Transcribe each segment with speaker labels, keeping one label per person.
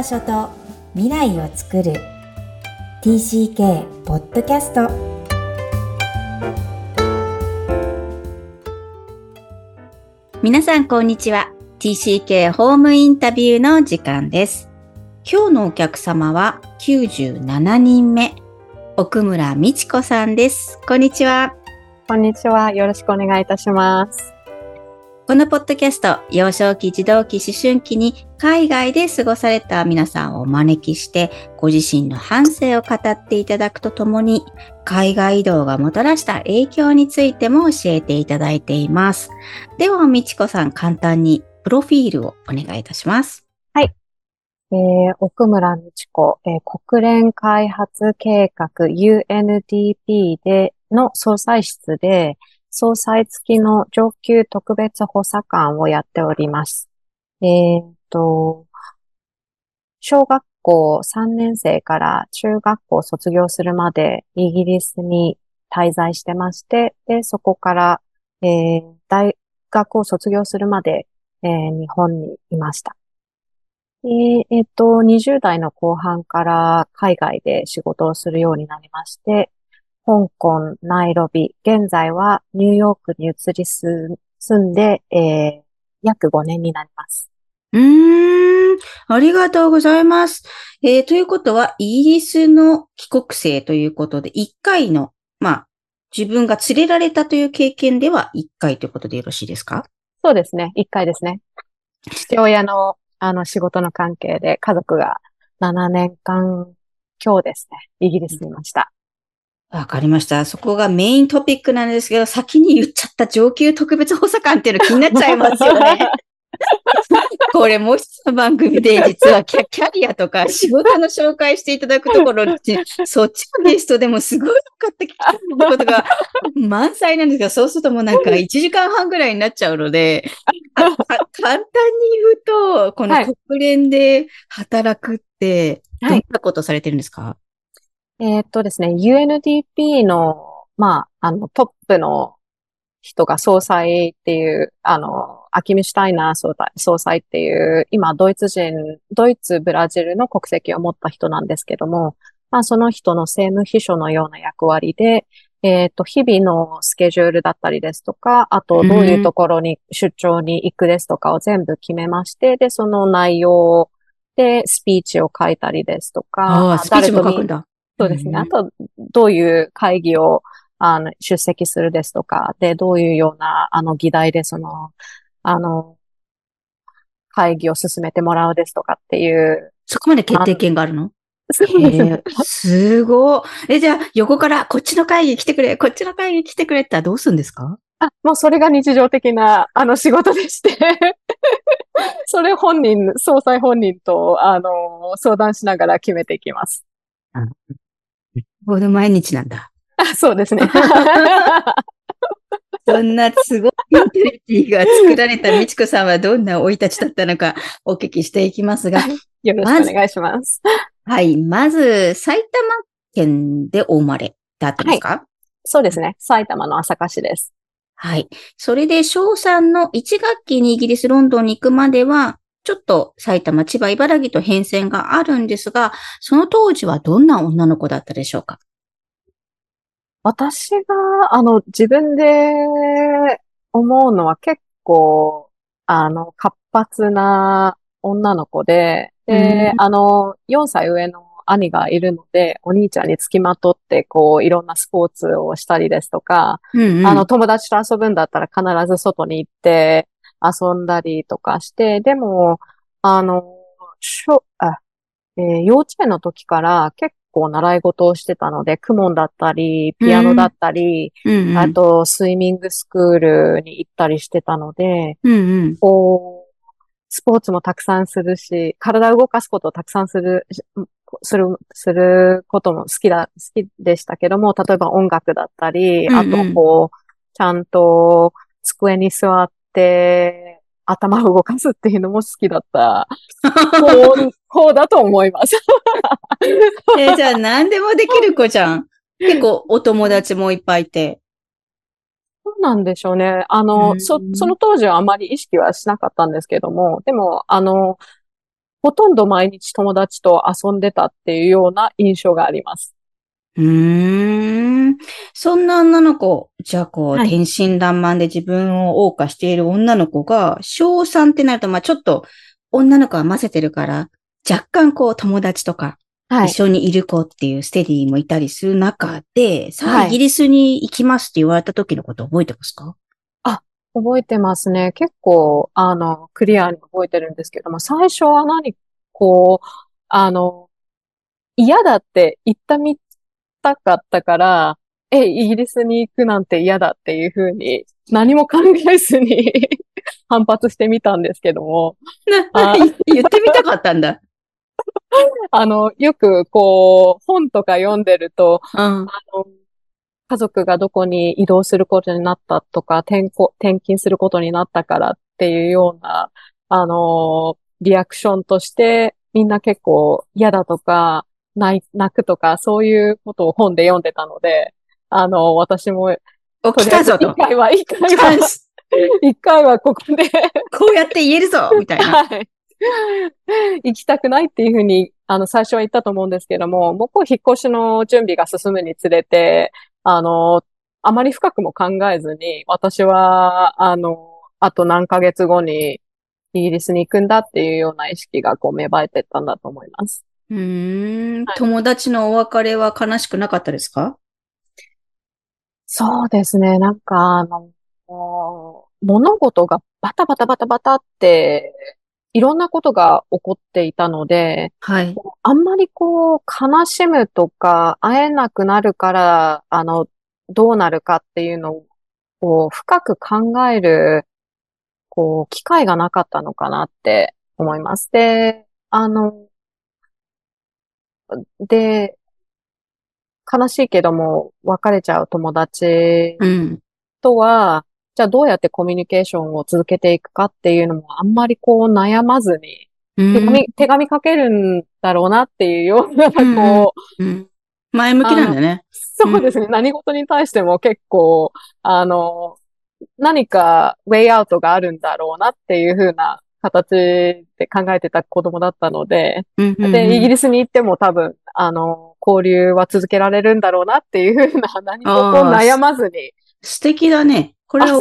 Speaker 1: 場所と未来を作る。TCK ポッドキャスト
Speaker 2: 皆さんこんにちは。TCK ホームインタビューの時間です。今日のお客様は97人目。奥村美智子さんです。こんにちは。
Speaker 3: こんにちは。よろしくお願いいたします
Speaker 2: このポッドキャスト、幼少期、児童期、思春期に海外で過ごされた皆さんをお招きして、ご自身の反省を語っていただくとともに、海外移動がもたらした影響についても教えていただいています。では、みちこさん、簡単にプロフィールをお願いいたします。
Speaker 3: はい。えー、奥村みちこ、えー、国連開発計画 UNDP での総裁室で、総裁付きの上級特別補佐官をやっております。えっ、と、小学校3年生から中学校卒業するまでイギリスに滞在してまして、で、そこから、えー、大学を卒業するまで、えー、日本にいました。えー、えっ、と、20代の後半から海外で仕事をするようになりまして、香港、ナイロビ、現在はニューヨークに移り住んで、えー、約5年になります。
Speaker 2: うーん、ありがとうございます。えー、ということは、イギリスの帰国生ということで、1回の、まあ、自分が連れられたという経験では1回ということでよろしいですか？
Speaker 3: そうですね。1回ですね。父親の、あの、仕事の関係で家族が7年間今日ですね、イギリスにいました。
Speaker 2: わかりました。そこがメイントピックなんですけど、先に言っちゃった上級特別補佐官っていうの気になっちゃいますよね。これもう一つの番組で実はキャキャリアとか仕事の紹介していただくところそっちのゲストでもすごい分かってきたことが満載なんですけど、そうするともうなんか1時間半ぐらいになっちゃうので、簡単に言うと、この国連で働くって、どんなことされてるんですか、はい
Speaker 3: えー、っとですね、UNDP の、まあ、あの、トップの人が総裁っていう、あの、アキミシュタイナー総裁総裁っていう、今、ドイツ人、ドイツ、ブラジルの国籍を持った人なんですけども、まあ、その人の政務秘書のような役割で、えっ、ー、と、日々のスケジュールだったりですとか、あと、どういうところに出張に行くですとかを全部決めまして、で、その内容でスピーチを書いたりですとか、
Speaker 2: ああ、スピーチも書くんだ。
Speaker 3: そうですね。あと、どういう会議をあの出席するですとか、で、どういうような、あの、議題で、その、あの、会議を進めてもらうですとかっていう。
Speaker 2: そこまで決定権があるの？すごい。え、じゃあ、横から、こっちの会議来てくれ、こっちの会議来てくれってどうするんですか？
Speaker 3: あ、もうそれが日常的な、あの、仕事でして それ本人、総裁本人と、あの、相談しながら決めていきます。
Speaker 2: これ毎日なんだ。
Speaker 3: あ、そうですね。
Speaker 2: そんなすごいインテリティが作られた美智子さんはどんな生い立ちだったのかお聞きしていきますが。
Speaker 3: よろしくお願いします。
Speaker 2: はい。まず、埼玉県でお生まれだったんですか、はい、
Speaker 3: そうですね。埼玉の朝霞市です。
Speaker 2: はい。それで、小3の1学期にイギリス、ロンドンに行くまでは、ちょっと埼玉、千葉、茨城と変遷があるんですが、その当時はどんな女の子だったでしょうか？
Speaker 3: 私が、あの、自分で思うのは結構、あの、活発な女の子で、で、うん、あの、4歳上の兄がいるので、お兄ちゃんにつきまとって、こう、いろんなスポーツをしたりですとか、うんうん、あの、友達と遊ぶんだったら必ず外に行って、遊んだりとかして、でも、あの、しょ、あ、えー、幼稚園の時から結構習い事をしてたので、クモンだったり、ピアノだったり、うん。あと、スイミングスクールに行ったりしてたので、うんうん、こう、スポーツもたくさんするし、体を動かすことをたくさんする、する、することも好きだ、好きでしたけども、例えば音楽だったり、うんうん、あとこう、ちゃんと机に座っ、頭を動かすっていうのも好きだった 方方だと思います。
Speaker 2: えー、じゃあ何でもできる子じゃん。結構お友達もいっぱいいて。
Speaker 3: そうなんでしょうね。あの、そ、その当時はあまり意識はしなかったんですけども、でも、あの、ほとんど毎日友達と遊んでたっていうような印象があります。
Speaker 2: うーん。そんな女の子、じゃあこう、
Speaker 3: はい。
Speaker 2: 天真爛漫で自分を謳歌している女の子が、小3ってなると、まあちょっと、女の子は混ぜてるから、若干こう、友達とか、
Speaker 3: は
Speaker 2: 一緒にいる子っていうステディもいたりする中で、さあ、
Speaker 3: はい
Speaker 2: イギリスに行きますって言われた時のこと覚えてますか？
Speaker 3: 覚えてますね。結構、あの、クリアに覚えてるんですけども、最初は何、こう、あの、嫌だって言ったみたかったから、え、イギリスに行くなんて嫌だっていうふうに、何も考えずに 反発してみたんですけども、あ
Speaker 2: 言ってみたかったんだ。
Speaker 3: あの、よくこう、本とか読んでると、
Speaker 2: うん。
Speaker 3: あの、家族がどこに移動することになったとか、転校、転勤することになったからっていうような、あの、リアクションとして、みんな結構嫌だとか、泣くとか、そういうことを本で読んでたので、あの、私も、
Speaker 2: お、
Speaker 3: とりあえず
Speaker 2: 来たぞと
Speaker 3: 一。回は、一回は、
Speaker 2: ス
Speaker 3: 一回はここで、
Speaker 2: こうやって言えるぞみたいな。
Speaker 3: はい。行きたくないっていうふうに、あの、最初は言ったと思うんですけども、もうこう引っ越しの準備が進むにつれて、あの、あまり深くも考えずに、私は、あの、あと何ヶ月後にイギリスに行くんだっていうような意識がこう芽生えてったんだと思います。
Speaker 2: うーん。
Speaker 3: はい
Speaker 2: 友達のお別れは悲しくなかったですか？
Speaker 3: そうですね。なんか、あの、物事がバタバタバタバタって、いろんなことが起こっていたので、
Speaker 2: はい。
Speaker 3: あんまりこう、悲しむとか、会えなくなるから、あの、どうなるかっていうのを、こう、深く考える、こう、機会がなかったのかなって思います。で、あの、で、悲しいけども、別れちゃう友達
Speaker 2: うん。
Speaker 3: とは、じゃあどうやってコミュニケーションを続けていくかっていうのもあんまりこう悩まずに、手紙、手紙書けるんだろうなっていうような、
Speaker 2: うん
Speaker 3: こう、
Speaker 2: うん。前向きなんだね。
Speaker 3: そうですね。何事に対しても結構、あの、何かウェイアウトがあるんだろうなっていう風な形で考えてた子供だったので、
Speaker 2: うんうんうん
Speaker 3: で、イギリスに行っても多分、あの、交流は続けられるんだろうなっていう風な、何もこ悩まずに、
Speaker 2: 素敵だね。これは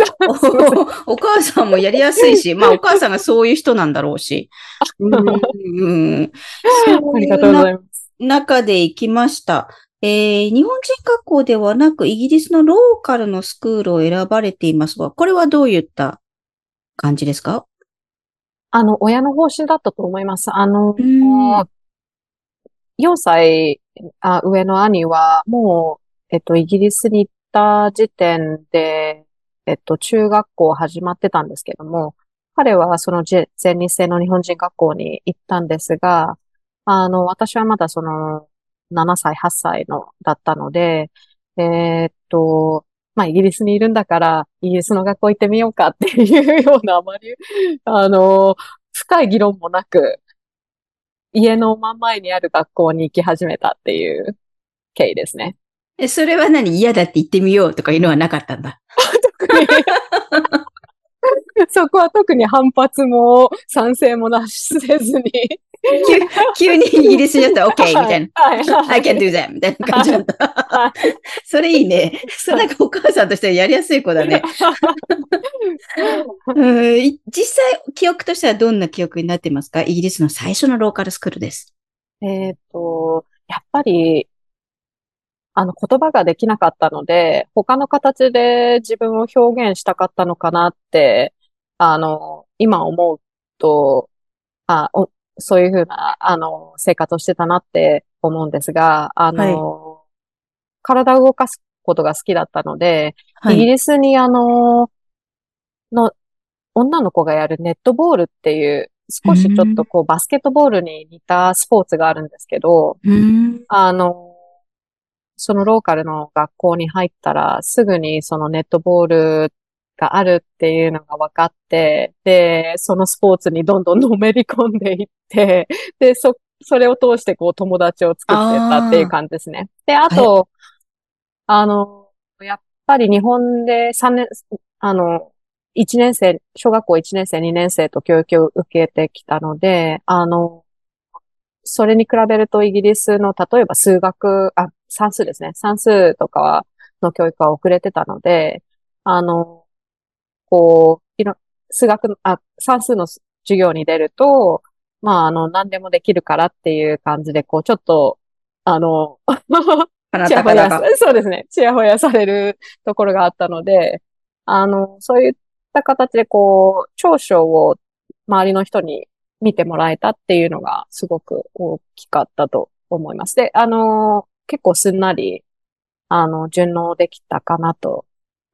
Speaker 2: お お母さんもやりやすいし、まあお母さんがそういう人なんだろうし。うんうん、
Speaker 3: とうございます。
Speaker 2: 中で行きました。えー日本人学校ではなくイギリスのローカルのスクールを選ばれていますが、これはどういった感じですか？
Speaker 3: あの、親の方針だったと思います。あの、
Speaker 2: うん
Speaker 3: 4歳あ上の兄は、もう、えっと、イギリスに行った時点で、えっと、中学校始まってたんですけども、彼はそのぜ全日制の日本人学校に行ったんですが、あの、私はまだその、7歳、8歳の、だったので、えーっと、まあ、イギリスにいるんだから、イギリスの学校行ってみようかっていうような、あまり、あの、深い議論もなく、家の真ん前にある学校に行き始めたっていう経緯ですね。
Speaker 2: えそれは何？嫌だって言ってみようとかいうのはなかったんだ。
Speaker 3: 特に そこは特に反発も賛成もなしせずに。
Speaker 2: 急急にイギリスにやったら OK みたいな。I can do that! みたいな感じだ
Speaker 3: は。
Speaker 2: それいいね。それなんかお母さんとしてはやりやすい子だね。実際、記憶としてはどんな記憶になっていますか？イギリスの最初のローカルスクールです。
Speaker 3: えっと、やっぱり、あの、言葉ができなかったので、他の形で自分を表現したかったのかなって、あの、今思うと、あ、おそういうふうな、あの、生活をしてたなって思うんですが、あの、体を動かすことが好きだったので、イギ
Speaker 2: はい。
Speaker 3: リスにあの、の、女の子がやるネットボールっていう、少しちょっとこうバスケットボールに似たスポーツがあるんですけど、
Speaker 2: うん。
Speaker 3: あの、そのローカルの学校に入ったら、すぐにそのネットボールがあるっていうのが分かって、で、そのスポーツにどんどんのめり込んでいって、で、そ、それを通してこう友達を作ってったっていう感じですね。で、あと、あの、やっぱり日本で3年、あの、1年生、小学校1年生、2年生と教育を受けてきたので、あの、それに比べるとイギリスの、例えば数学、あ、算数ですね。算数とかは、の教育は遅れてたので、あの、こう、いろ、数学の、あ、算数の授業に出ると、まあ、あの、何でもできるからっていう感じで、こう、ちょっと、あの、ちやほや、そうですね。ちやほやされるところがあったので、あの、そういった形で、こう、長所を周りの人に見てもらえたっていうのがすごく大きかったと思います。で、あの、結構すんなり、あの、順応できたかなと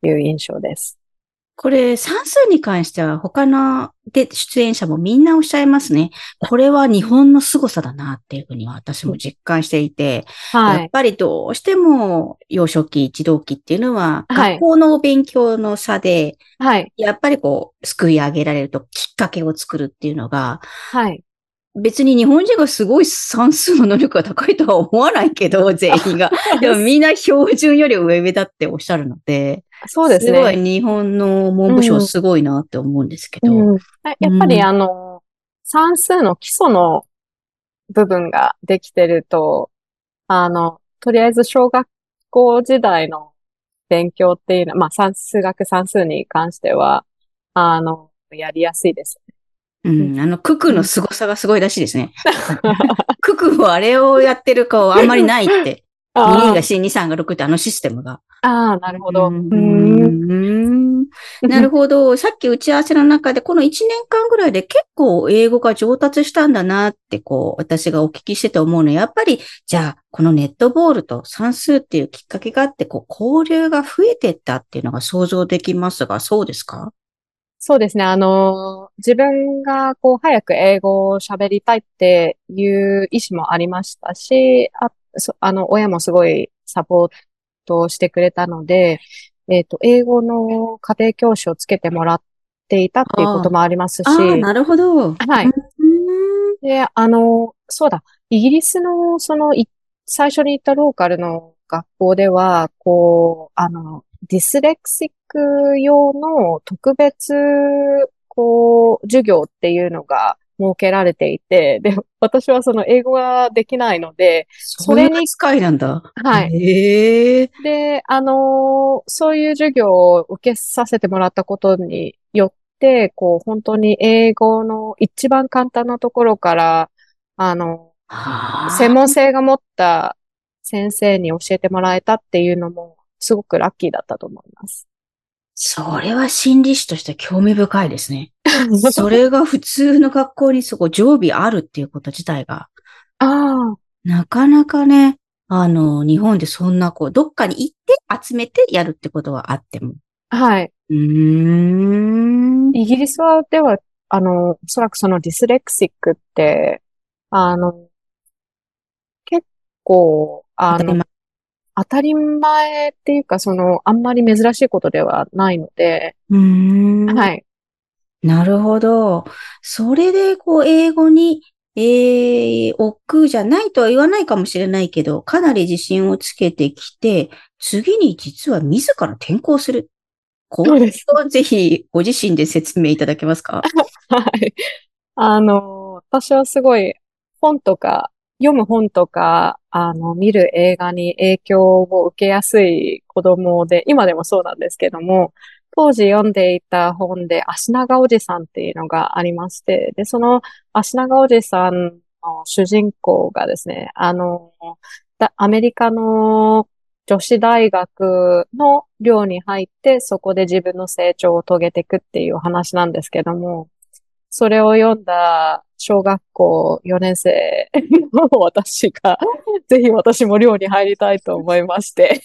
Speaker 3: いう印象です。
Speaker 2: これ、算数に関しては他ので出演者もみんなおっしゃいますね。これは日本の凄さだなっていうふうには私も実感していて、はい、やっぱりどうしても幼少期、一度期っていうのは、学校のお勉強の差で、はい、やっぱりこう、救い上げられるときっかけを作るっていうのが、はい、別に日本人がすごい算数の能力が高いとは思わないけど、全員が。でもみんな標準より上上だっておっしゃるので、
Speaker 3: そうですね。
Speaker 2: すごい日本の文部省すごいなって思うんですけど。うんうん、
Speaker 3: やっぱりあの、算数の基礎の部分ができてると、あの、とりあえず小学校時代の勉強っていうのは、まあ、算数学算数に関しては、あの、やりやすいです
Speaker 2: うん、あの、ククの凄さがすごいらしいですね。ククはあれをやってる顔あんまりないって。2人が C、2、3が6ってあのシステムが。
Speaker 3: ああ、なるほど。
Speaker 2: なるほど。さっき打ち合わせの中で、この1年間ぐらいで結構英語が上達したんだなって、こう、私がお聞きしてて思うのは、やっぱり、じゃあ、このネットボールと算数っていうきっかけがあって、こう、交流が増えてったっていうのが想像できますが、そうですか？
Speaker 3: そうですね。あの、自分がこう、早く英語を喋りたいっていう意思もありましたし、ああの、親もすごいサポートしてくれたので、えっ、ー、と、英語の家庭教師をつけてもらっていたっていうこともありますし。
Speaker 2: なるほど。
Speaker 3: はい。で、あの、そうだ、イギリスの、その、最初に行ったローカルの学校では、こう、あの、ディスレクシック用の特別、こう、授業っていうのが設けられていて、で、私はその英語ができないので、
Speaker 2: それに。使いなんだ。
Speaker 3: はい。へえ。で、あのそういう授業を受けさせてもらったことによって、こう、本当に英語の一番簡単なところから、あの、専門性が持った先生に教えてもらえたっていうのも、すごくラッキーだったと思います。
Speaker 2: それは心理師として興味深いですね。それが普通の学校にそこ常備あるっていうこと自体が。
Speaker 3: ああ。
Speaker 2: なかなかね、あの、日本でそんなこう、どっかに行って集めてやるってことはあっても。
Speaker 3: はい。
Speaker 2: うん。
Speaker 3: イギリスは、では、あの、おそらくそのディスレクシックって、あの、結構、あの、当たり前っていうか、その、あんまり珍しいことではないので、
Speaker 2: うん。
Speaker 3: はい。
Speaker 2: なるほど。それで、こう、英語に、えー、億劫じゃないとは言わないかもしれないけど、かなり自信をつけてきて、次に実は自ら転校する。これをぜひご自身で説明いただけますか？
Speaker 3: はい。あの、私はすごい本とか読む本とか、あの、見る映画に影響を受けやすい子供で、今でもそうなんですけども、当時読んでいた本で、足長おじさんっていうのがありまして、で、その足長おじさんの主人公がですね、あの、アメリカの女子大学の寮に入って、そこで自分の成長を遂げていくっていう話なんですけども、それを読んだ小学校4年生の私が、ぜひ私も寮に入りたいと思いまして。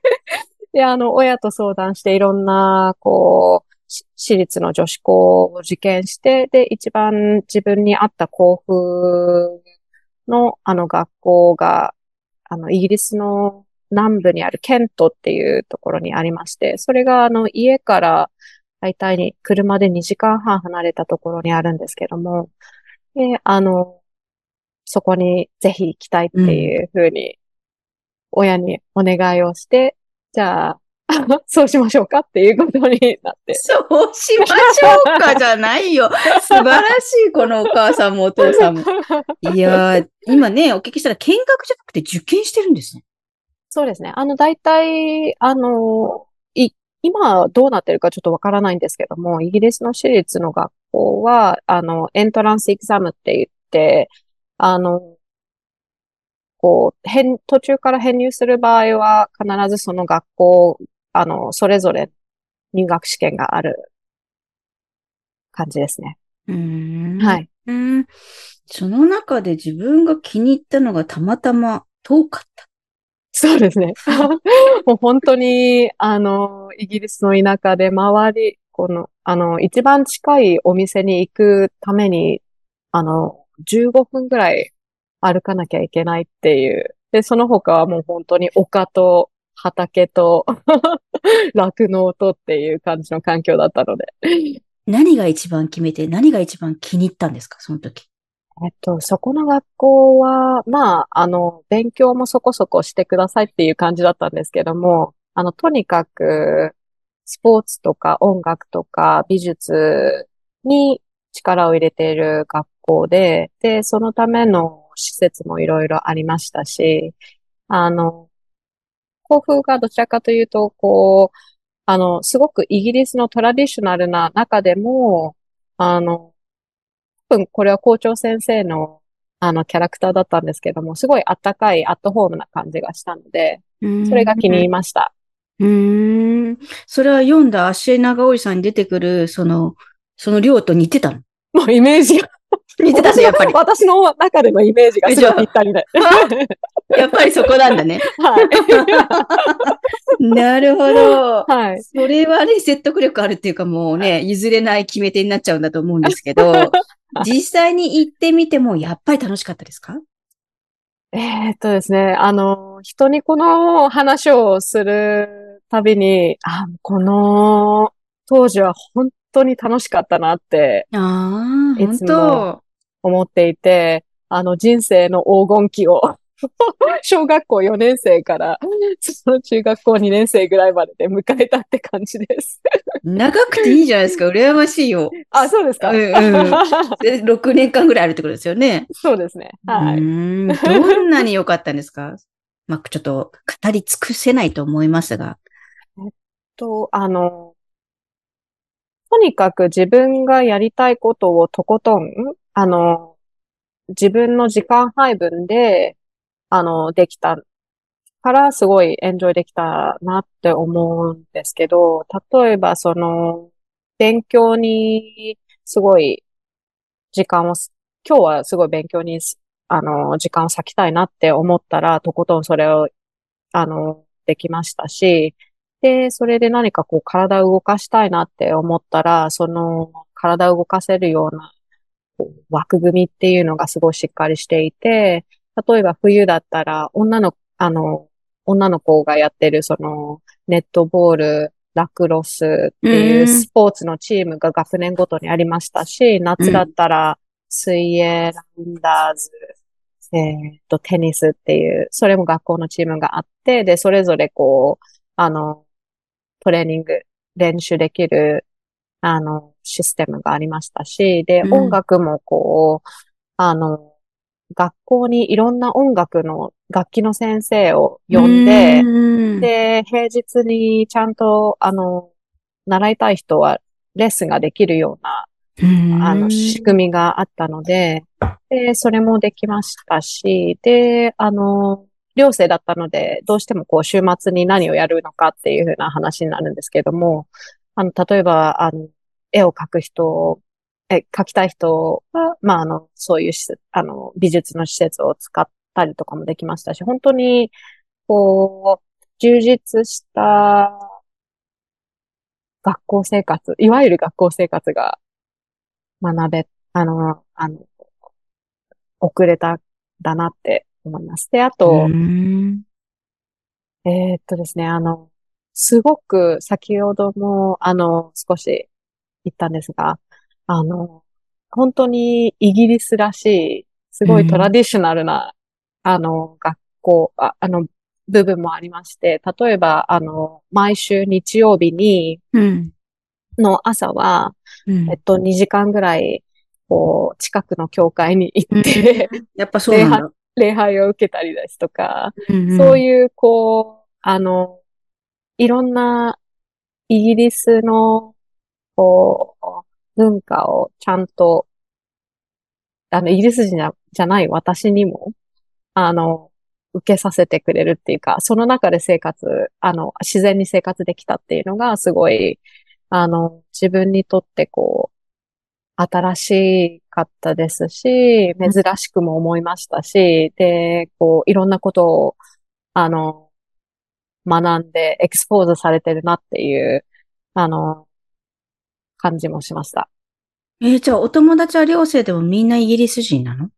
Speaker 3: で、あの、親と相談していろんな、こう、私立の女子校を受験して、で、一番自分に合った校風の、あの学校が、あの、イギリスの南部にあるケントっていうところにありまして、それが、あの、家から大体に車で2時間半離れたところにあるんですけども、で、あの、そこにぜひ行きたいっていうふうに、親にお願いをして、じゃあ、そうしましょうかっていうことになって。
Speaker 2: そうしましょうかじゃないよ。素晴らしい、このお母さんもお父さんも。いやー、今ね、お聞きしたら見学じゃなくて受験してるんですね。
Speaker 3: そうですね。あの、大体、あの、い、今どうなってるかちょっとわからないんですけども、イギリスの私立の学校は、あの、エントランスエグザムって言って、あの、こう、変、途中から編入する場合は、必ずその学校、あの、それぞれ入学試験がある感じですね。
Speaker 2: うーん。。
Speaker 3: はいい。
Speaker 2: うん。その中で自分が気に入ったのがたまたま遠かった。
Speaker 3: そうですね。もう本当に、あの、イギリスの田舎で周り、この、あの、一番近いお店に行くために、あの、15分ぐらい歩かなきゃいけないっていう。で、その他はもう本当に丘と畑と 酪農とっていう感じの環境だったので。
Speaker 2: 何が一番決めて、何が一番気に入ったんですか、その時？
Speaker 3: えっと、そこの学校は、まあ、あの、勉強もそこそこしてくださいっていう感じだったんですけども、あの、とにかく、スポーツとか音楽とか美術に力を入れている学校で、で、そのための施設もいろいろありましたし、あの、校風がどちらかというと、こう、あの、すごくイギリスのトラディショナルな中でも、あの、分これは校長先生のあのキャラクターだったんですけども、すごいあったかいアットホームな感じがしたので、それが気に入りました。
Speaker 2: うーん。それは読んだ足長おじさんに出てくる、その、その量と似てたの？
Speaker 3: もうイメージが、
Speaker 2: 似てたね、やっぱり。
Speaker 3: 私の中でのイメージがすごいぴったりで。
Speaker 2: やっぱりそこなんだね。
Speaker 3: はい。
Speaker 2: なるほど。
Speaker 3: はい。
Speaker 2: それはね、説得力あるっていうかもうね、譲れない決め手になっちゃうんだと思うんですけど、実際に行ってみてもやっぱり楽しかったですか？
Speaker 3: えーっとですね、あの、人にこの話をするたびに、あ、この当時は本当に楽しかったなって
Speaker 2: ああ、本
Speaker 3: いつも
Speaker 2: 当。
Speaker 3: 思っていて、あの人生の黄金期を 小学校4年生から、その中学校2年生ぐらいまでで迎えたって感じです。
Speaker 2: 長くていいじゃないですか。羨ましいよ。
Speaker 3: あ、そうですか。
Speaker 2: うんうん で6年間ぐらいあるってことですよね。
Speaker 3: そうですね。はい。
Speaker 2: んどんなに良かったんですか？まあ、ちょっと語り尽くせないと思いますが。
Speaker 3: と、あの、とにかく自分がやりたいことをとことん、あの、自分の時間配分で、あの、できたから、すごいエンジョイできたなって思うんですけど、例えば、その、勉強に、すごい、時間を、今日はすごい勉強に、あの、時間を割きたいなって思ったら、とことんそれを、あの、できましたし、で、それで何かこう体を動かしたいなって思ったら、その体を動かせるような枠組みっていうのがすごいしっかりしていて、例えば冬だったら女の、あの、女の子がやってるそのネットボール、ラクロスっていううん。スポーツのチームが学年ごとにありましたし、夏だったら水泳、ラウンダーズ、えっと、テニスっていう、それも学校のチームがあって、で、それぞれこう、あの、トレーニング、練習できる、あの、システムがありましたし、で、
Speaker 2: うん。
Speaker 3: 音楽もこう、あの、学校にいろんな音楽の楽器の先生を呼んで、
Speaker 2: うん、
Speaker 3: で、平日にちゃんと、あの、習いたい人はレッスンができるような、あの、仕組みがあったので、で、それもできましたし、で、あの、寮生だったので、どうしてもこう、週末に何をやるのかっていうふうな話になるんですけども、あの、例えば、あの、絵を描く人、え、描きたい人は、まあ、あの、そういう施設、あの、美術の施設を使ったりとかもできましたし、本当に、こう、充実した学校生活、いわゆる学校生活が学べ、あの、あの、遅れた、だなって思います。で、あと、
Speaker 2: うん
Speaker 3: えーっとですね、あの、すごく先ほども、あの、少し言ったんですが、あの、本当にイギリスらしい、すごいトラディショナルな、あの、学校、あ、あの、部分もありまして、例えば、あの、毎週日曜日に、
Speaker 2: うん。
Speaker 3: の朝は、
Speaker 2: うん
Speaker 3: えっと、2時間ぐらい、こう、近くの教会に行って、
Speaker 2: やっぱそうなんだ。
Speaker 3: 礼拝を受けたりですとか、
Speaker 2: うん
Speaker 3: そういう、こう、あの、いろんなイギリスの、こう、文化をちゃんと、あの、イギリス人じゃじゃない私にも、あの、受けさせてくれるっていうか、その中で生活、あの、自然に生活できたっていうのが、すごい、あの、自分にとってこう、新しかったですし、珍しくも思いましたし、で、こう、いろんなことを、あの、学んで、エクスポーズされてるなっていう、あの、感じもしました。
Speaker 2: えーじゃあお友達は寮生でもみんなイギリス人なの？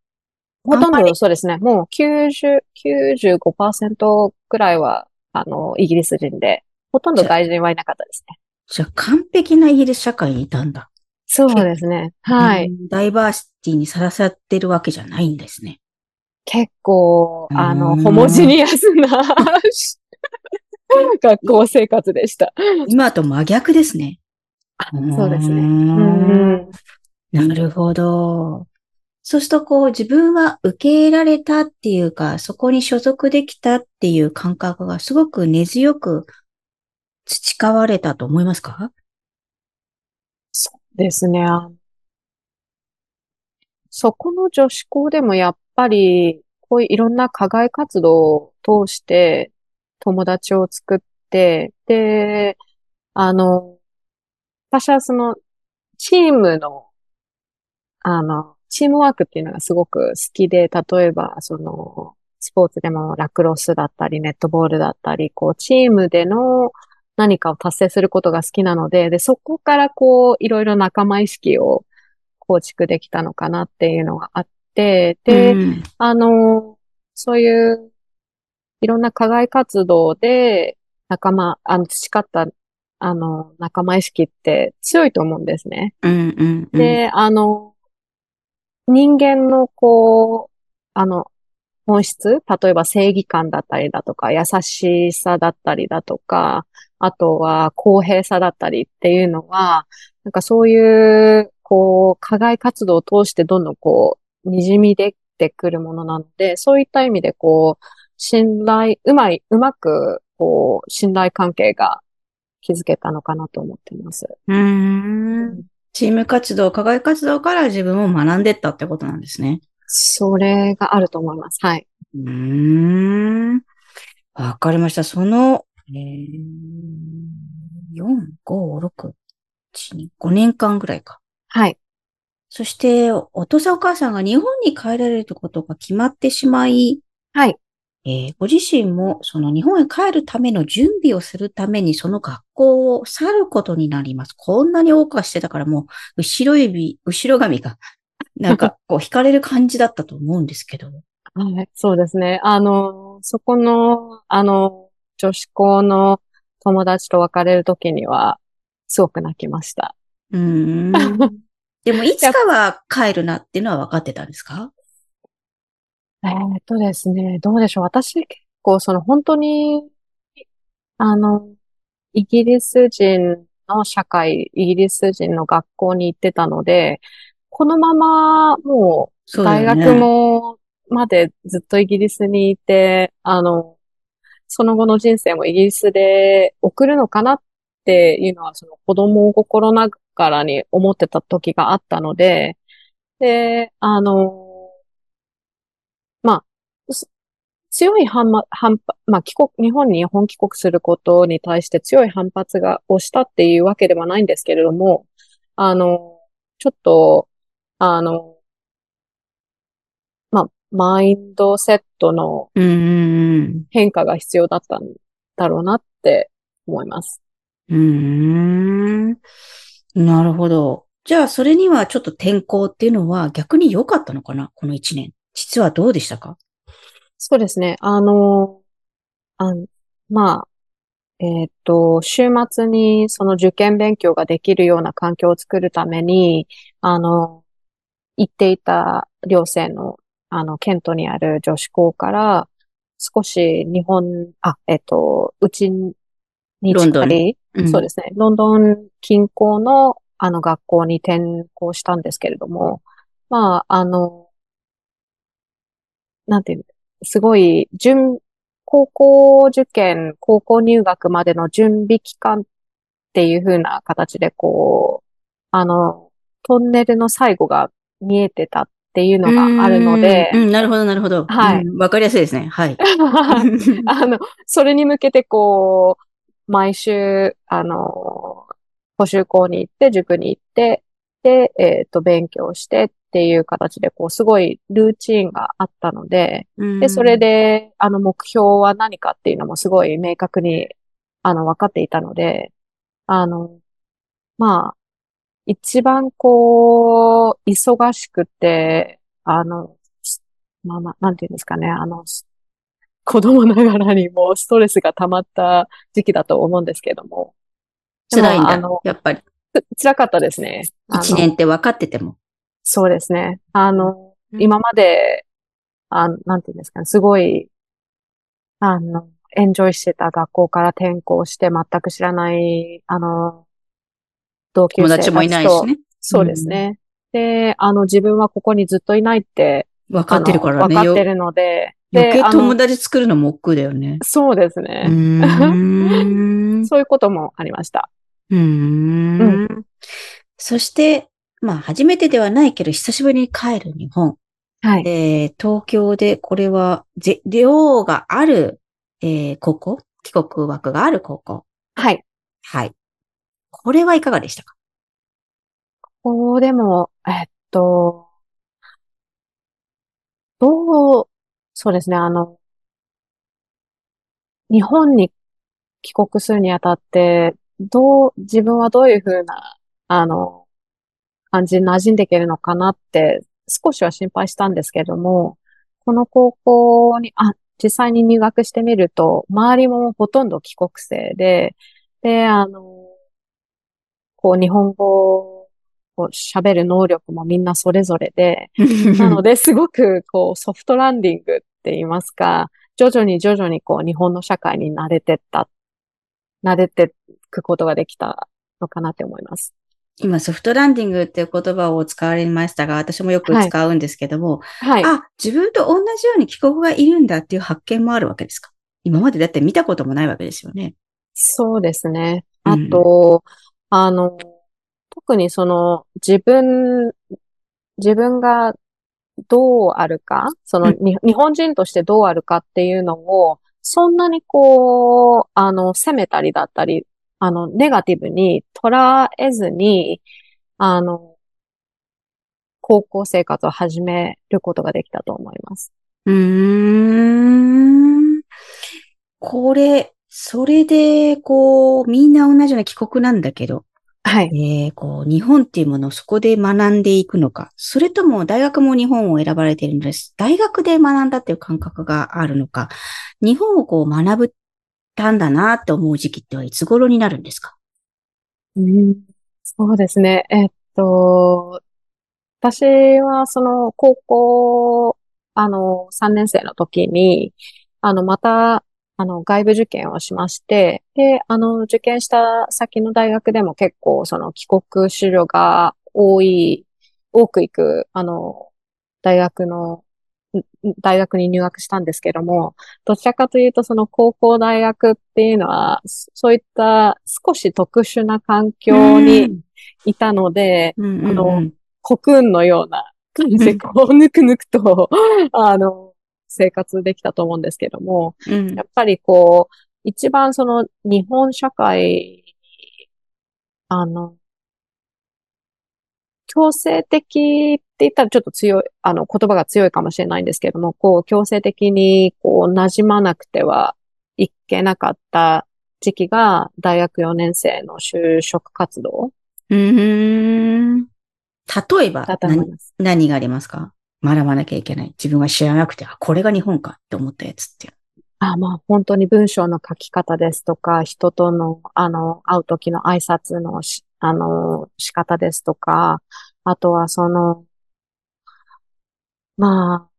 Speaker 3: ほとんどそうですね。もう90、95%くらいは、あの、イギリス人で、ほとんど外人はいなかったですね。
Speaker 2: じゃあ完璧なイギリス社会にいたんだ。
Speaker 3: そうですね。はい。
Speaker 2: うんダイバーシティにさらさってるわけじゃないんですね。
Speaker 3: 結構、あの、
Speaker 2: うん
Speaker 3: ホモジニアスな 学校生活でした。
Speaker 2: 今と真逆ですね。
Speaker 3: そうですね。
Speaker 2: なるほど。そうすると、こう、自分は受け入れられたっていうか、そこに所属できたっていう感覚がすごく根強く培われたと思いますか？
Speaker 3: ですね。そこの女子校でもやっぱり、こういういろんな課外活動を通して友達を作って、で、あの、私はその、チームの、あの、チームワークっていうのがすごく好きで、例えば、その、スポーツでもラクロスだったり、ネットボールだったり、こう、チームでの何かを達成することが好きなので、で、そこからこう、いろいろ仲間意識を構築できたのかなっていうのがあって、で、
Speaker 2: うん。
Speaker 3: あの、そういう、いろんな課外活動で仲間、あの、培った、あの、仲間意識って強いと思うんですね。
Speaker 2: うんうんうん。
Speaker 3: で、あの、人間のこう、あの、本質、例えば正義感だったりだとか、優しさだったりだとか、あとは公平さだったりっていうのは、なんかそういう、こう、課外活動を通してどんどんこう、滲み出てくるものなので、そういった意味でこう、信頼、うまい、うまく、こう、信頼関係が築けたのかなと思っています。
Speaker 2: うーん。チーム活動、課外活動から自分を学んでったってことなんですね。
Speaker 3: それがあると思います。はい。
Speaker 2: うーん。わかりました。その、えー、4、5、6、1、2、5年間ぐらいか。
Speaker 3: はい。
Speaker 2: そして、お父さんお母さんが日本に帰られることが決まってしまい、
Speaker 3: はい。
Speaker 2: えーご自身もその日本へ帰るための準備をするためにその学校を去ることになります。こんなに多くはしてたからもう、後ろ指、後ろ髪が、なんかこう惹かれる感じだったと思うんですけど。
Speaker 3: はい。そうですね。あの、そこの、あの、女子校の友達と別れるときには、すごく泣きました。
Speaker 2: うーん。でも、いつかは帰るなっていうのは分かってたんですか？
Speaker 3: えーっとですね、どうでしょう。私結構その本当に、あの、イギリス人の社会、イギリス人の学校に行ってたので、このままもう
Speaker 2: そうだよね
Speaker 3: 大学もまでずっとイギリスにいて、あの、その後の人生もイギリスで送るのかなっていうのは、その子供心ながらに思ってた時があったので、で、あの、まあ、す強い反ま、反発、まあ、帰国、日本に本帰国することに対して強い反発が、をしたっていうわけではないんですけれども、あの、ちょっと、あの、まあ、マインドセットの変化が必要だったんだろうなって思います。
Speaker 2: うん。なるほど。じゃあ、それにはちょっと転校っていうのは逆に良かったのかな？この一年。実はどうでしたか？
Speaker 3: そうですね。あの、あのまあ、えっと、週末にその受験勉強ができるような環境を作るために、あの、行っていた寮生の、あの、ケントにある女子校から、少し日本、あ、えっと、うちに
Speaker 2: ロンドン
Speaker 3: 近い、
Speaker 2: うん
Speaker 3: そうですね。ロンドン近郊のあの学校に転校したんですけれども、まあ、あの、なんていうの、すごい、準、高校受験、高校入学までの準備期間っていう風な形で、こう、あの、トンネルの最後が見えてたっていうのがあるので、
Speaker 2: うん、うんなるほど、なるほど。
Speaker 3: はい
Speaker 2: うんわかりやすいですね。はい。
Speaker 3: あの、それに向けてこう、毎週、あの、補習校に行って、塾に行って、で、えっと、勉強してっていう形で、こう、すごいルーチンがあったので、で、それ、で、あの、目標は何かっていうのもすごい明確に、あの、分かっていたので、あの、まあ、一番こう、忙しくて、あの、まあまあ、なんていうんですかね、あの、子供ながらにもストレスが溜まった時期だと思うんですけども。
Speaker 2: 辛いんだ。やっぱり、
Speaker 3: つ辛かったですね。
Speaker 2: 一年って分かってても。
Speaker 3: そうですね。あの、
Speaker 2: うん
Speaker 3: 今まで、あの、なんていうんですかね、すごい、あの、エンジョイしてた学校から転校して全く知らない、あの、同級生たちと
Speaker 2: 友達もいないしね。
Speaker 3: そうですね。で、あの、自分はここにずっといないって、
Speaker 2: 分かってるからね。
Speaker 3: 分かってるので、
Speaker 2: 余計友達作るのも億劫だよね。
Speaker 3: そうです
Speaker 2: う
Speaker 3: ね。
Speaker 2: ーん。
Speaker 3: そういうこともありました。
Speaker 2: うーん。そして、まあ、初めてではないけど、久しぶりに帰る日本。
Speaker 3: はい。
Speaker 2: えー東京で、これは、ぜ、寮がある、えー高校？帰国枠がある高校？
Speaker 3: はい。
Speaker 2: はい。これはいかがでしたか？
Speaker 3: こうでも、えっと、どう、そうですね、あの、日本に帰国するにあたって、どう、自分はどういうふうな、あの、感じに馴染んでいけるのかなって、少しは心配したんですけども、この高校に、あ、実際に入学してみると、周りもほとんど帰国生で、で、あの、こう、日本語を喋る能力もみんなそれぞれで、なので、すごく、こう、ソフトランディングって言いますか、徐々に徐々に、こう、日本の社会に慣れてった、慣れてくことができたのかなって思います。
Speaker 2: 今、ソフトランディングっていう言葉を使われましたが、私もよく使うんですけども、
Speaker 3: はい。
Speaker 2: あ、自分と同じように帰国がいるんだっていう発見もあるわけですか？今までだって見たこともないわけですよね。
Speaker 3: そうですね。あ
Speaker 2: うん
Speaker 3: と、あの、特にその、自分、自分がどうあるか、その、
Speaker 2: うん
Speaker 3: に日本人としてどうあるかっていうのを、そんなにこう、あの、責めたりだったり、あの、ネガティブに捉えずに、あの、高校生活を始めることができたと思います。
Speaker 2: うーん。これ、それで、こう、みんな同じような帰国なんだけど、
Speaker 3: はい。
Speaker 2: えー、こう、日本っていうものをそこで学んでいくのか、それとも大学も日本を選ばれているんです。大学で学んだっていう感覚があるのか、日本をこう学ぶたんだなって思う時期ってはいつ頃になるんですか？
Speaker 3: うんそうですね。えっと、私はその高校、あの、3年生の時に、あの、また、あの、外部受験をしまして、で、あの、受験した先の大学でも結構、その帰国子女が多い、多く行く、あの、大学の、大学に入学したんですけども、どちらかというと、その高校大学っていうのは、そそういった少し特殊な環境にいたので、あの
Speaker 2: うん
Speaker 3: コクーンのような感じで、
Speaker 2: うん
Speaker 3: こう、ぬくぬくと、あの、生活できたと思うんですけども、
Speaker 2: うん。
Speaker 3: やっぱりこう、一番その日本社会、あの、強制的って言ったらちょっと強い、あの、言葉が強いかもしれないんですけども、こう、強制的に、こう、馴染まなくてはいけなかった時期が、大学4年生の就職活動
Speaker 2: うーん。例えば何。何がありますか？学ばなきゃいけない。自分が知らなくて、あ、これが日本かって思ったやつって。
Speaker 3: あ、まあ、本当に文章の書き方ですとか、人との、あの、会う時の挨拶のし、あの、仕方ですとか、あとはその、まあ、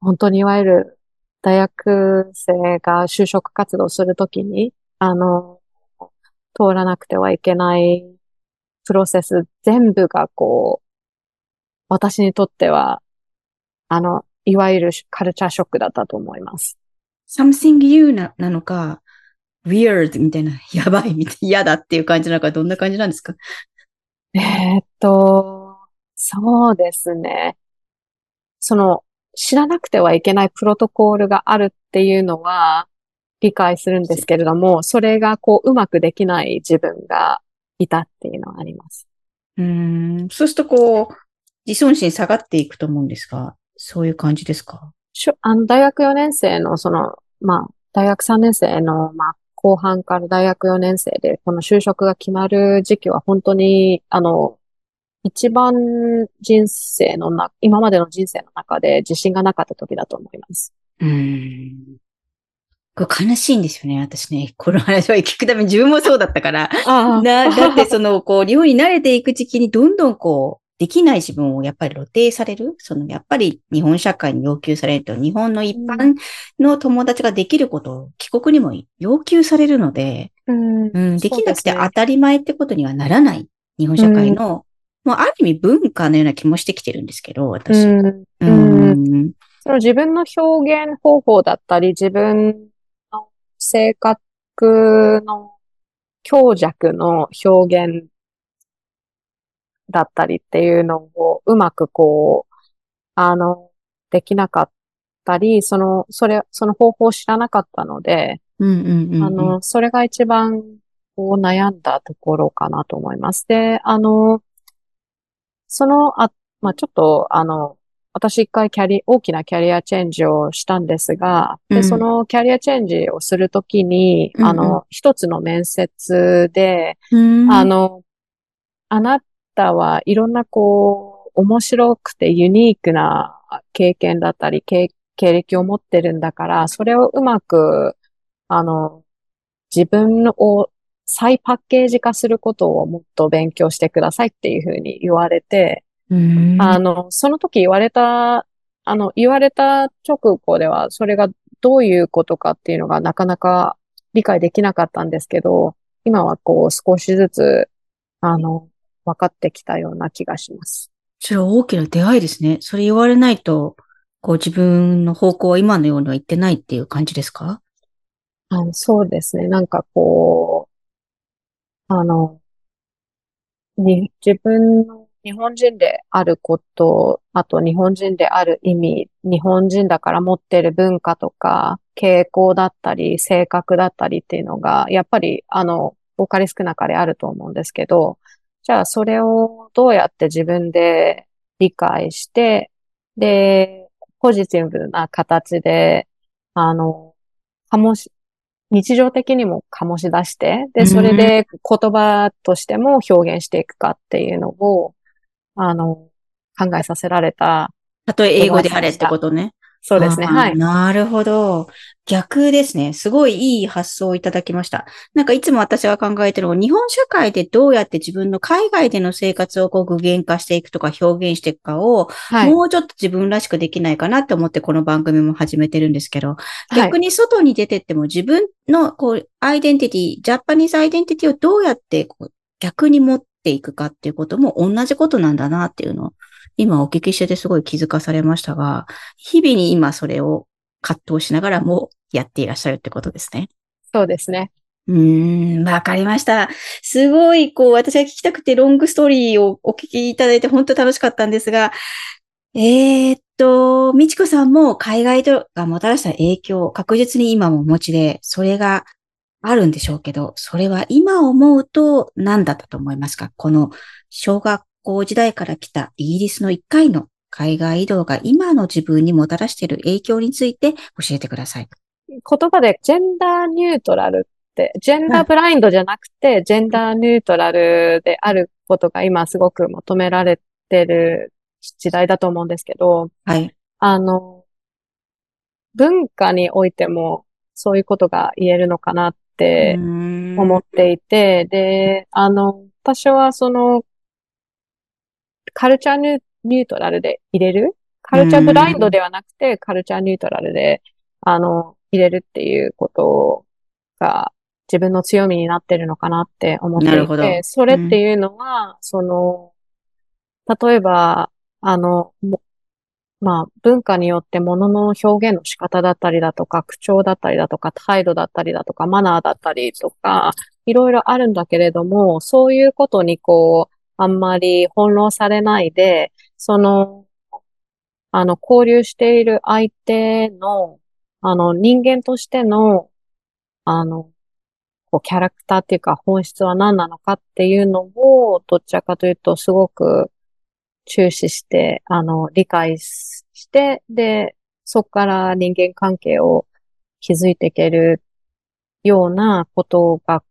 Speaker 3: 本当にいわゆる大学生が就職活動するときに、あの、通らなくてはいけないプロセス全部がこう、私にとっては、あの、いわゆるカルチャーショックだったと思います。
Speaker 2: something new ななのか、weird みたいな、やばいみたいな、嫌だっていう感じなのか、どんな感じなんですか？
Speaker 3: えーっと、そうですね。その、知らなくてはいけないプロトコールがあるっていうのは理解するんですけれども、それがこう、うまくできない自分がいたっていうのはあります。
Speaker 2: うーん。そうするとこう、自尊心下がっていくと思うんですが、そういう感じですか？
Speaker 3: あの、大学4年生の、その、まあ、大学3年生の、まあ、後半から大学4年生で、この就職が決まる時期は本当に、あの、一番人生のな、今までの人生の中で自信がなかった時だと思います。
Speaker 2: うーん。これ悲しいんですよね、私ね。この話は聞くために自分もそうだったから。
Speaker 3: あ
Speaker 2: だ、だってその、こう、日本に慣れていく時期にどんどんこう、できない自分をやっぱり露呈される？その、やっぱり日本社会に要求されると、日本の一般の友達ができることを帰国にも要求されるので、
Speaker 3: うん、
Speaker 2: うん、できなくて当たり前ってことにはならない日本社会の、もうある意味文化のような気もしてきてるんですけど、私。
Speaker 3: うん、
Speaker 2: う
Speaker 3: うん
Speaker 2: ん。
Speaker 3: その自分の表現方法だったり、自分の性格の強弱の表現だったりっていうのをうまくこう、あの、できなかったり、その、それ、その方法を知らなかったので、
Speaker 2: うんうんうんうん。
Speaker 3: あの、それが一番こう悩んだところかなと思います。で、あの、その、あ、まあ、ちょっと、あの、私一回キャリ、大きなキャリアチェンジをしたんですが、で、
Speaker 2: うん
Speaker 3: そのキャリアチェンジをするときに、
Speaker 2: うんうん
Speaker 3: あの、一つの面接で、
Speaker 2: うん、
Speaker 3: あの、あなたはいろんなこう、面白くてユニークな経験だったり、経経歴を持ってるんだから、それをうまく、あの、自分を再パッケージ化することをもっと勉強してくださいっていうふうに言われて、
Speaker 2: うん、
Speaker 3: あの、その時言われた、あの、言われた直後では、それがどういうことかっていうのがなかなか理解できなかったんですけど、今はこう少しずつ、あの、分かってきたような気がします。
Speaker 2: それは大きな出会いですね。それ言われないと、こう自分の方向は今のようには言ってないっていう感じですか？
Speaker 3: あのそうですね。なんかこう、あの、に、自分の日本人であること、あと日本人である意味、日本人だから持ってる文化とか、傾向だったり、性格だったりっていうのが、やっぱり、あの、多かれ少なかれあると思うんですけど、じゃあそれをどうやって自分で理解して、で、ポジティブな形で、あの、醸し、日常的にも醸し出して、で、それで言葉としても表現していくかっていうのを、あの、考えさせられた。
Speaker 2: たとえ英語であれってことね。
Speaker 3: そうですね。はい。
Speaker 2: なるほど。逆ですね。すごいいい発想をいただきました。なんかいつも私が考えてるのは、日本社会でどうやって自分の海外での生活をこう具現化していくとか表現していくかを、
Speaker 3: はい。
Speaker 2: もうちょっと自分らしくできないかなって思ってこの番組も始めてるんですけど、
Speaker 3: はい
Speaker 2: 逆に外に出てっても自分のこう、アイデンティティ、ジャパニーズアイデンティティをどうやってこう逆に持っていくかっていうことも同じことなんだなっていうのを、今お聞きしててすごい気づかされましたが、日々に今それを葛藤しながらもやっていらっしゃるってことですね。
Speaker 3: そうですね。
Speaker 2: うーん、わかりました。すごい、こう、私が聞きたくてロングストーリーをお聞きいただいて本当楽しかったんですが、えーっと、みちこさんも海外とがもたらした影響、確実に今もお持ちで、それがあるんでしょうけど、それは今思うと何だったと思いますか？この小学校時代から来たイギリスの一回の海外移動が今の自分にもたらしている影響について教えてください。
Speaker 3: 言葉でジェンダーニュートラルって、ジェンダーブラインドじゃなくて、ジェンダーニュートラルであることが今すごく求められてる時代だと思うんですけど、
Speaker 2: はい。
Speaker 3: あの、文化においてもそういうことが言えるのかなって思
Speaker 2: 思
Speaker 3: っていて、で、あの、私はその、カルチャーニュニュートラルで入れる？カルチャーブラインドではなくて、カルチャーニュートラルで、あの、入れるっていうことが自分の強みになってるのかなって思って
Speaker 2: なるほど。
Speaker 3: いて、それっていうのは、その、例えば、あの、もまあ、文化によって物の表現の仕方だったりだとか、口調だったりだとか、態度だったりだとか、マナーだったりとか、いろいろあるんだけれども、そういうことにこう、あんまり翻弄されないで、その、あの、交流している相手の、あの、人間としての、あの、こう、キャラクターっていうか本質は何なのかっていうのを、どちらかというと、すごく注視して、あの、理解して、で、そこから人間関係を築いていけるようなことが、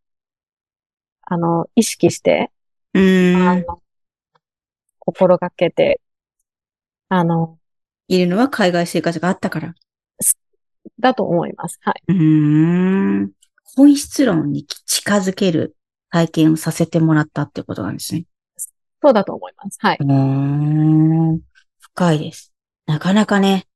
Speaker 3: あの、意識して、
Speaker 2: う
Speaker 3: あ
Speaker 2: ーん。
Speaker 3: の、心がけて、あの、
Speaker 2: いるのは海外生活があったから。
Speaker 3: だと思います。はい。
Speaker 2: うーん。本質論に近づける体験をさせてもらったってことなんですね。
Speaker 3: そうだと思います。はい。
Speaker 2: うーん。深いです。なかなかね、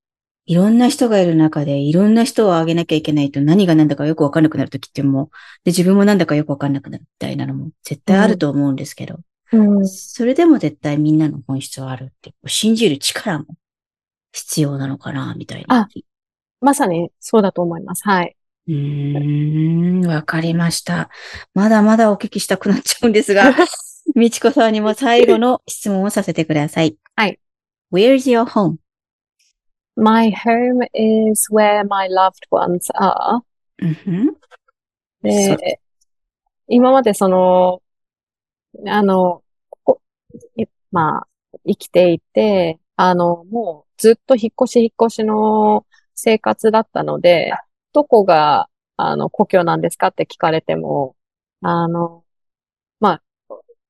Speaker 2: いろんな人がいる中で、いろんな人をあげなきゃいけないと何が何だかよくわかんなくなるときってもう、で、自分もなんだかよくわかんなくなるみたいなのも絶対あると思うんですけど、
Speaker 3: うん。
Speaker 2: それでも絶対みんなの本質はあるって、信じる力も必要なのかな、みたいな。
Speaker 3: あまさにそうだと思います。はい。
Speaker 2: うーん、わかりました。まだまだお聞きしたくなっちゃうんですが、みちこさんにも最後の質問をさせてください。
Speaker 3: はい。
Speaker 2: Where's your home?
Speaker 3: My home is where my loved ones are. 今までその、あの、ここ、いまあ、生きていて、あの、もうずっと引っ越し引っ越しの生活だったので、どこが、あの、故郷なんですかって聞かれても、あの、まあ、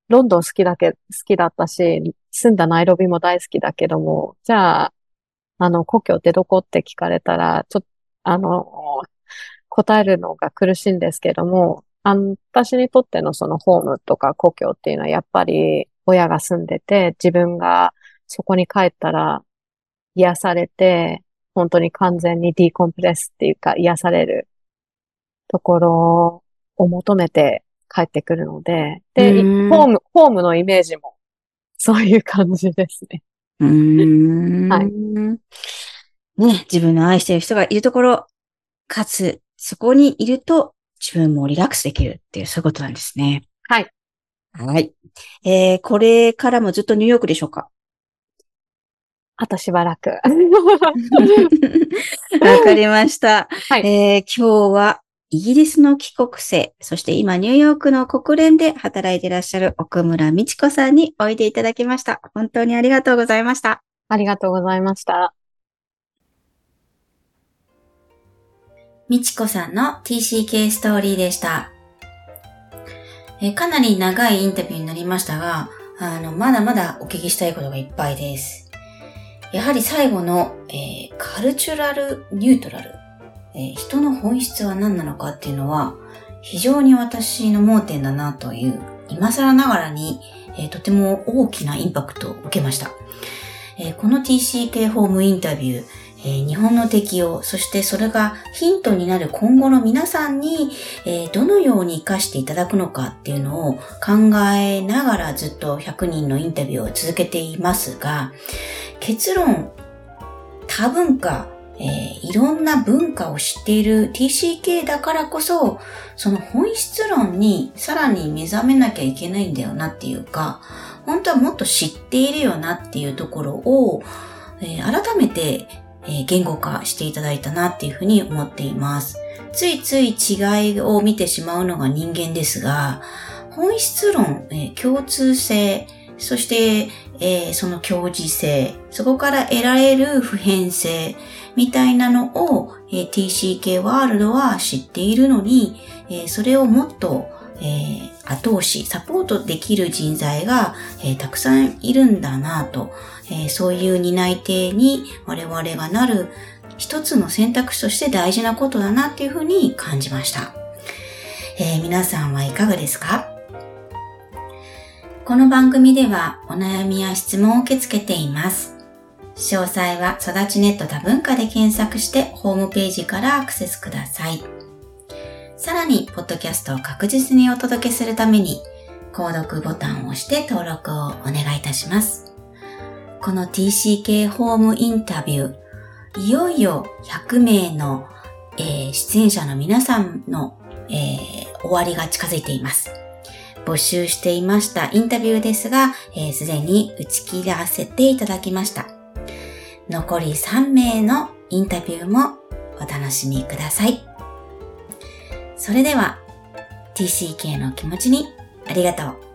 Speaker 3: ロンドン好きだけ、好きだったし、住んだナイロビも大好きだけども、じゃあ、あの、故郷ってどこって聞かれたら、ちょっと、あの、答えるのが苦しいんですけども、あの、私にとってのそのホームとか故郷っていうのはやっぱり親が住んでて、自分がそこに帰ったら癒されて、本当に完全にディコンプレスっていうか癒されるところを求めて帰ってくるので、で、ホーム、ホームのイメージもそういう感じですね。
Speaker 2: うーん。
Speaker 3: はい
Speaker 2: ね、自分の愛している人がいるところ、かつ、そこにいると自分もリラックスできるっていう、そういうことなんですね。
Speaker 3: はい。
Speaker 2: はい。えー、これからもずっとニューヨークでしょうか？
Speaker 3: あとしばらく。
Speaker 2: わかりました。
Speaker 3: はい
Speaker 2: えー今日はイギリスの帰国生、そして今ニューヨークの国連で働いていらっしゃる奥村美智子さんにおいでいただきました。本当にありがとうございました。
Speaker 3: ありがとうございました。
Speaker 2: みちこさんの TCK ストーリーでした。えーかなり長いインタビューになりましたが、あの、まだまだお聞きしたいことがいっぱいです。やはり最後の、えーカルチュラルニュートラル、えー人の本質は何なのかっていうのは、非常に私の盲点だなという、今更ながらに、えーとても大きなインパクトを受けました。えーこの TCK ホームインタビュー、えー日本の適用、そしてそれがヒントになる今後の皆さんに、えーどのように活かしていただくのかっていうのを考えながらずっと100人のインタビューを続けていますが、結論、多文化、えーいろんな文化を知っている TCK だからこそ、その本質論にさらに目覚めなきゃいけないんだよなっていうか、本当はもっと知っているよなっていうところを、えー改めて、えー言語化していただいたなっていうふうに思っています。ついつい違いを見てしまうのが人間ですが、本質論、えー共通性、そして、えーその共時性、そこから得られる普遍性みたいなのを、えー TCK ワールドは知っているのに、えーそれをもっと、えー後押し、サポートできる人材が、えたくさんいるんだなと、えそういう担い手に我々がなる一つの選択肢として大事なことだなっていうふうに感じました。え皆さんはいかがですか？この番組ではお悩みや質問を受け付けています。詳細は育ちネット多文化で検索してホームページからアクセスください。さらに、ポッドキャストを確実にお届けするために、購読ボタンを押して登録をお願いいたします。この TCK ホームインタビュー、いよいよ100名の、えー出演者の皆さんの、えー終わりが近づいています。募集していましたインタビューですが、えーすでに打ち切らせていただきました。残り3名のインタビューもお楽しみください。それでは、TCK の気持ちにありがとう。